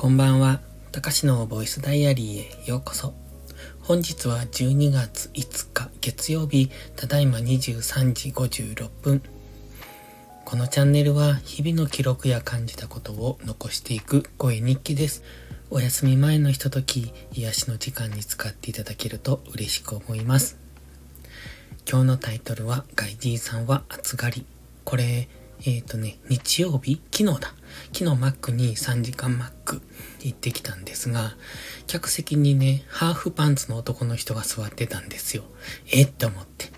こんばんは。たかしのボイスダイアリーへようこそ。本日は12月5日月曜日、ただいま23時56分。このチャンネルは日々の記録や感じたことを残していく声日記です。お休み前のひととき、癒しの時間に使っていただけると嬉しく思います。今日のタイトルは、ガイジーさんは暑がり。これ、えっ、ー、とね、日曜日？昨日だ。昨日マックに3時間マック行ってきたんですが、客席にね、ハーフパンツの男の人が座ってたんですよ。えって思って。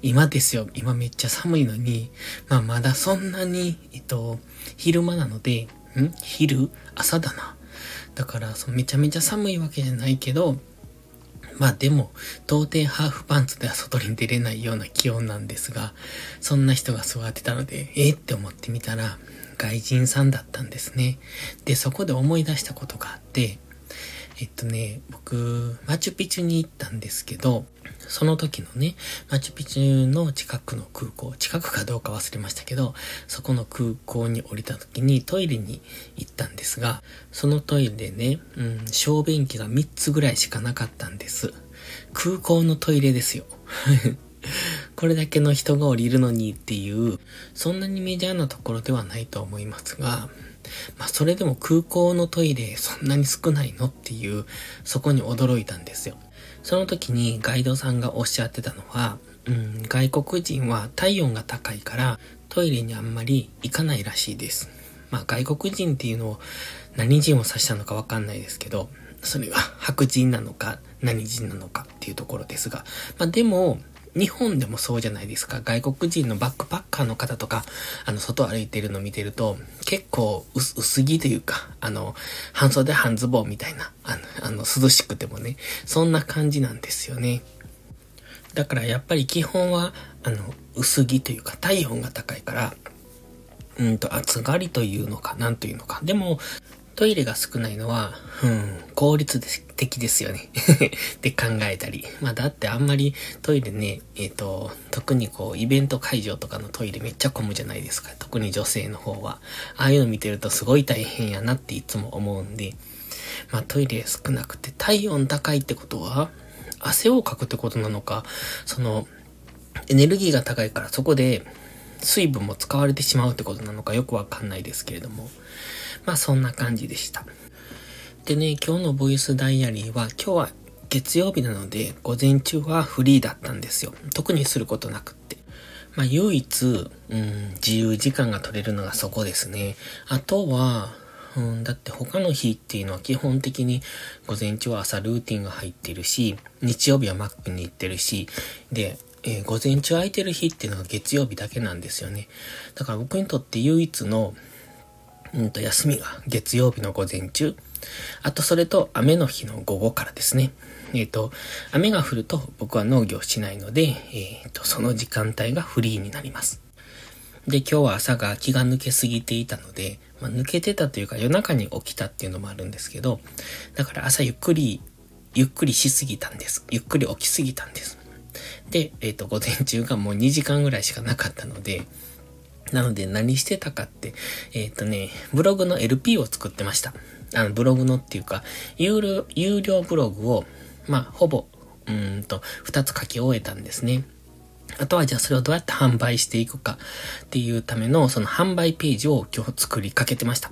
今ですよ。今めっちゃ寒いのに、まあまだそんなに、えっと、昼間なので、ん？昼？朝だな。だからそのめちゃめちゃ寒いわけじゃないけど、まあでも、到底ハーフパンツでは外に出れないような気温なんですが、そんな人が座ってたので、えー、って思ってみたら、外人さんだったんですね。で、そこで思い出したことがあって、えっとね、僕、マチュピチュに行ったんですけど、その時のね、マチュピチュの近くの空港、近くかどうか忘れましたけど、そこの空港に降りた時にトイレに行ったんですが、そのトイレでね、うん、小便器が3つぐらいしかなかったんです。空港のトイレですよ。これだけの人が降りるのにっていう、そんなにメジャーなところではないと思いますが、まあそれでも空港のトイレそんなに少ないの？っていう、そこに驚いたんですよ。その時にガイドさんがおっしゃってたのは、うん、外国人は体温が高いからトイレにあんまり行かないらしいです。まあ外国人っていうのを何人を指したのかわかんないですけど、それが白人なのか何人なのかっていうところですが、まあでも、日本でもそうじゃないですか。外国人のバックパッカーの方とか、あの、外歩いてるの見てると、結構薄着というか、あの、半袖半ズボンみたいな、あの、あの涼しくてもね、そんな感じなんですよね。だからやっぱり基本は、あの、薄着というか、体温が高いから、うんと、暑がりというのか、なんというのか。でも、トイレが少ないのは、うん、効率です的ですよね って考えたり。まあだってあんまりトイレね、えっ、ー、と、特にこう、イベント会場とかのトイレめっちゃ混むじゃないですか。特に女性の方は。ああいうの見てるとすごい大変やなっていつも思うんで、まあトイレ少なくて体温高いってことは、汗をかくってことなのか、その、エネルギーが高いからそこで水分も使われてしまうってことなのかよくわかんないですけれども。まあそんな感じでした。でね、今日のボイスダイアリーは今日は月曜日なので午前中はフリーだったんですよ。特にすることなくって。まあ唯一、うん、自由時間が取れるのがそこですね。あとは、うん、だって他の日っていうのは基本的に午前中は朝ルーティンが入ってるし、日曜日はマックに行ってるし、で、えー、午前中空いてる日っていうのが月曜日だけなんですよね。だから僕にとって唯一のうんと、休みが月曜日の午前中。あと、それと雨の日の午後からですね。えっ、ー、と、雨が降ると僕は農業しないので、えっ、ー、と、その時間帯がフリーになります。で、今日は朝が気が抜けすぎていたので、まあ、抜けてたというか夜中に起きたっていうのもあるんですけど、だから朝ゆっくり、ゆっくりしすぎたんです。ゆっくり起きすぎたんです。で、えっ、ー、と、午前中がもう2時間ぐらいしかなかったので、なので何してたかって、えっ、とね、ブログの LP を作ってました。あの、ブログのっていうか、有料、有料ブログを、まあ、ほぼ、うんと、二つ書き終えたんですね。あとはじゃあそれをどうやって販売していくかっていうためのその販売ページを今日作りかけてました。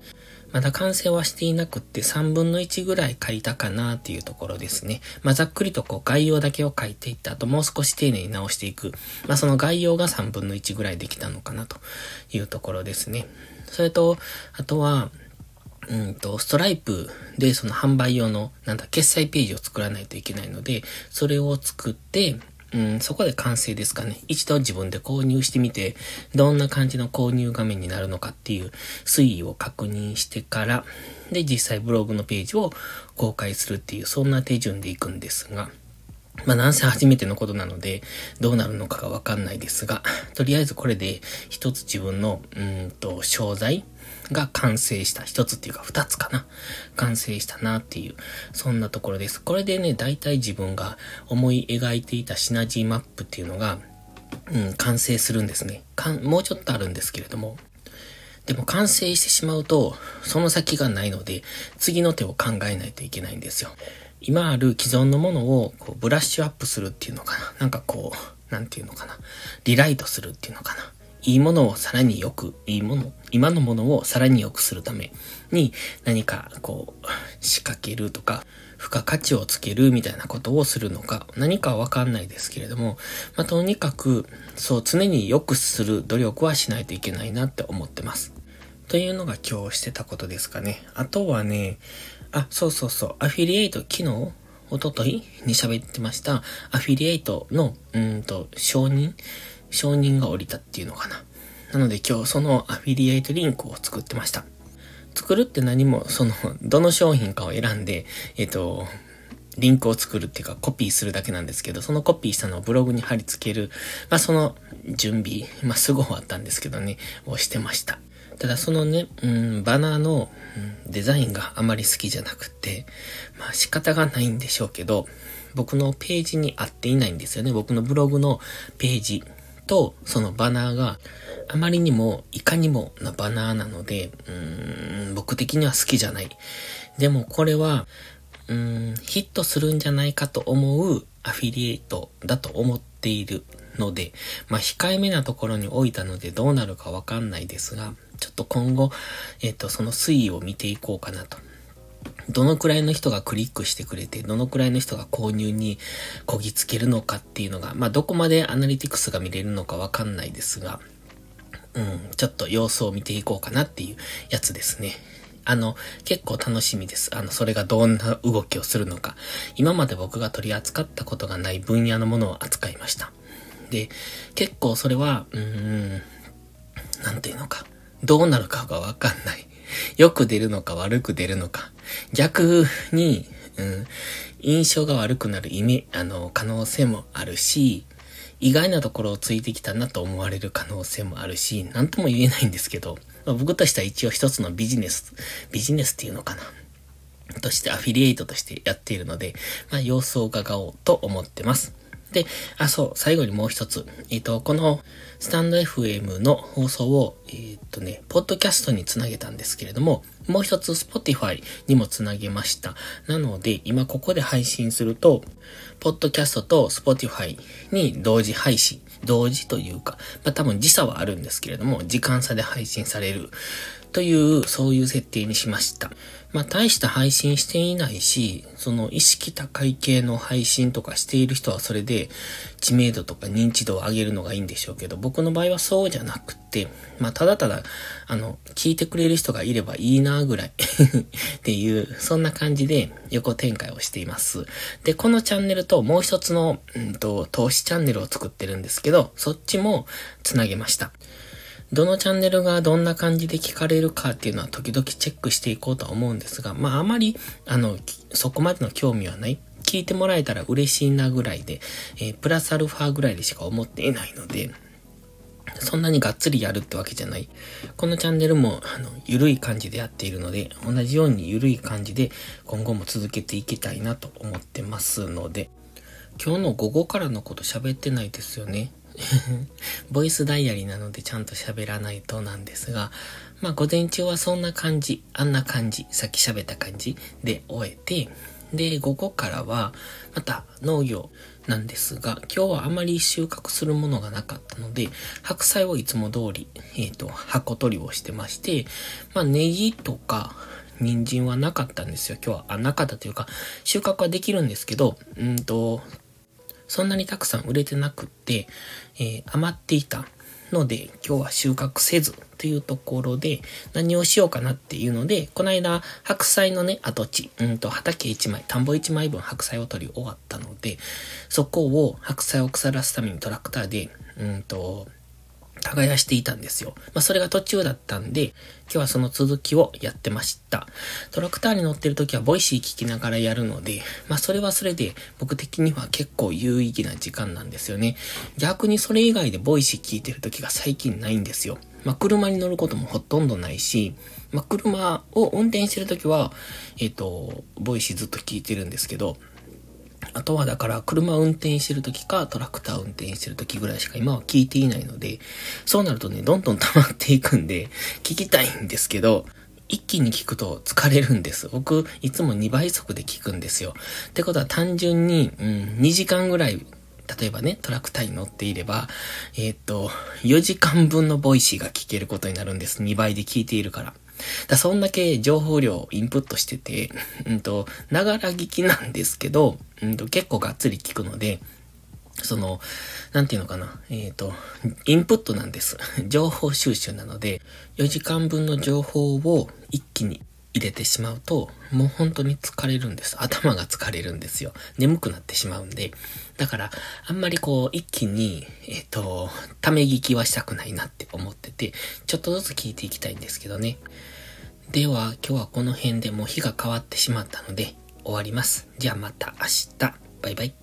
まだ完成はしていなくって3分の1ぐらい書いたかなっていうところですね。まあ、ざっくりとこう概要だけを書いていった後もう少し丁寧に直していく。まあ、その概要が3分の1ぐらいできたのかなというところですね。それと、あとは、うんと、ストライプでその販売用の、なんだ、決済ページを作らないといけないので、それを作って、うん、そこで完成ですかね。一度自分で購入してみて、どんな感じの購入画面になるのかっていう推移を確認してから、で、実際ブログのページを公開するっていう、そんな手順でいくんですが、まあなんせ初めてのことなので、どうなるのかがわかんないですが、とりあえずこれで一つ自分の、うんと、商材が完成した。一つっていうか二つかな。完成したなっていう、そんなところです。これでね、大体自分が思い描いていたシナジーマップっていうのが、うん、完成するんですね。かんもうちょっとあるんですけれども。でも完成してしまうと、その先がないので、次の手を考えないといけないんですよ。今ある既存のものをこうブラッシュアップするっていうのかな。なんかこう、なんていうのかな。リライトするっていうのかな。いいものをさらに良く、いいもの、今のものをさらに良くするために何かこう仕掛けるとか、付加価値をつけるみたいなことをするのか、何かわかんないですけれども、まあ、とにかく、そう、常に良くする努力はしないといけないなって思ってます。というのが今日してたことですかね。あとはね、あ、そうそうそう、アフィリエイト、昨日おとといに喋ってました、アフィリエイトの、うんと、承認承認が降りたっていうのかな。なので今日そのアフィリエイトリンクを作ってました。作るって何も、その、どの商品かを選んで、えっ、と、リンクを作るっていうかコピーするだけなんですけど、そのコピーしたのをブログに貼り付ける、まあその準備、まあすぐ終わったんですけどね、をしてました。ただそのね、うん、バナーの、うん、デザインがあまり好きじゃなくて、まあ仕方がないんでしょうけど、僕のページに合っていないんですよね。僕のブログのページとそのバナーがあまりにもいかにもなバナーなので、うーん、僕的には好きじゃない。でもこれは、うーん、ヒットするんじゃないかと思うアフィリエイトだと思っているので、まあ、控えめなところに置いたのでどうなるかわかんないですが、ちょっと今後、えっ、ー、と、その推移を見ていこうかなと。どのくらいの人がクリックしてくれて、どのくらいの人が購入にこぎつけるのかっていうのが、まあ、どこまでアナリティクスが見れるのかわかんないですが、うん、ちょっと様子を見ていこうかなっていうやつですね。あの、結構楽しみです。あの、それがどんな動きをするのか。今まで僕が取り扱ったことがない分野のものを扱いました。で、結構それは、うーん、なんていうのか。どうなるかがわかんない。よく出るのか悪く出るのか。逆に、うん、印象が悪くなる意味、あの、可能性もあるし、意外なところをついてきたなと思われる可能性もあるし、なんとも言えないんですけど、ま、僕としては一応一つのビジネス、ビジネスっていうのかな。としてアフィリエイトとしてやっているので、まあ、様子を伺おうと思ってます。で、あ、そう、最後にもう一つ。えっ、ー、と、このスタンド FM の放送を、えっ、ー、とね、ポッドキャストにつなげたんですけれども、もう一つ Spotify にもつなげました。なので、今ここで配信すると、ポッドキャストと Spotify に同時配信、同時というか、まあ多分時差はあるんですけれども、時間差で配信されるという、そういう設定にしました。まあ、大した配信していないし、その意識高い系の配信とかしている人はそれで知名度とか認知度を上げるのがいいんでしょうけど、僕の場合はそうじゃなくて、まあ、ただただ、あの、聞いてくれる人がいればいいなぐらい っていう、そんな感じで横展開をしています。で、このチャンネルともう一つの、うんと、投資チャンネルを作ってるんですけど、そっちもつなげました。どのチャンネルがどんな感じで聞かれるかっていうのは時々チェックしていこうとは思うんですが、まああまり、あの、そこまでの興味はない。聞いてもらえたら嬉しいなぐらいで、えー、プラスアルファぐらいでしか思っていないので、そんなにがっつりやるってわけじゃない。このチャンネルも、あの、ゆるい感じでやっているので、同じようにゆるい感じで今後も続けていきたいなと思ってますので、今日の午後からのこと喋ってないですよね。ボイスダイアリーなのでちゃんと喋らないとなんですが、まあ午前中はそんな感じ、あんな感じ、さっき喋った感じで終えて、で、午後からはまた農業なんですが、今日はあまり収穫するものがなかったので、白菜をいつも通り、えっ、ー、と、箱取りをしてまして、まあネギとか、人参はなかったんですよ。今日は、あ、なかったというか、収穫はできるんですけど、うんと、そんなにたくさん売れてなくって、えー、余っていたので、今日は収穫せずというところで、何をしようかなっていうので、この間、白菜のね、跡地、うんと、畑1枚、田んぼ1枚分白菜を取り終わったので、そこを白菜を腐らすためにトラクターで、うんと、耕していたんですよ。まあ、それが途中だったんで、今日はその続きをやってました。トラクターに乗ってる時は Voicy 聞きながらやるので、まあ、それはそれで僕的には結構有意義な時間なんですよね。逆にそれ以外で Voicy 聞いてる時が最近ないんですよ。まあ、車に乗ることもほとんどないし、まあ、車を運転してる時は、えっ、ー、と、 Voicy ずっと聞いてるんですけど、あとはだから車運転してる時かトラクター運転してる時ぐらいしか今は聞いていないので、そうなるとね、どんどん溜まっていくんで、聞きたいんですけど、一気に聞くと疲れるんです。僕、いつも2倍速で聞くんですよ。ってことは単純に、うん、2時間ぐらい、例えばね、トラクターに乗っていれば、えー、っと、4時間分の Voicy が聞けることになるんです。2倍で聞いているから。だそんだけ情報量をインプットしてて、うんと、ながら聞きなんですけど、うんと、結構がっつり聞くので、その、なんていうのかな。えっ、ー、と、インプットなんです。情報収集なので、4時間分の情報を一気に入れてしまうと、もう本当に疲れるんです。頭が疲れるんですよ。眠くなってしまうんで。だから、あんまりこう、一気に、えっ、ー、と、ため聞きはしたくないなって思ってて、ちょっとずつ聞いていきたいんですけどね。では、今日はこの辺でもう日が変わってしまったので、終わります。じゃあまた明日。バイバイ。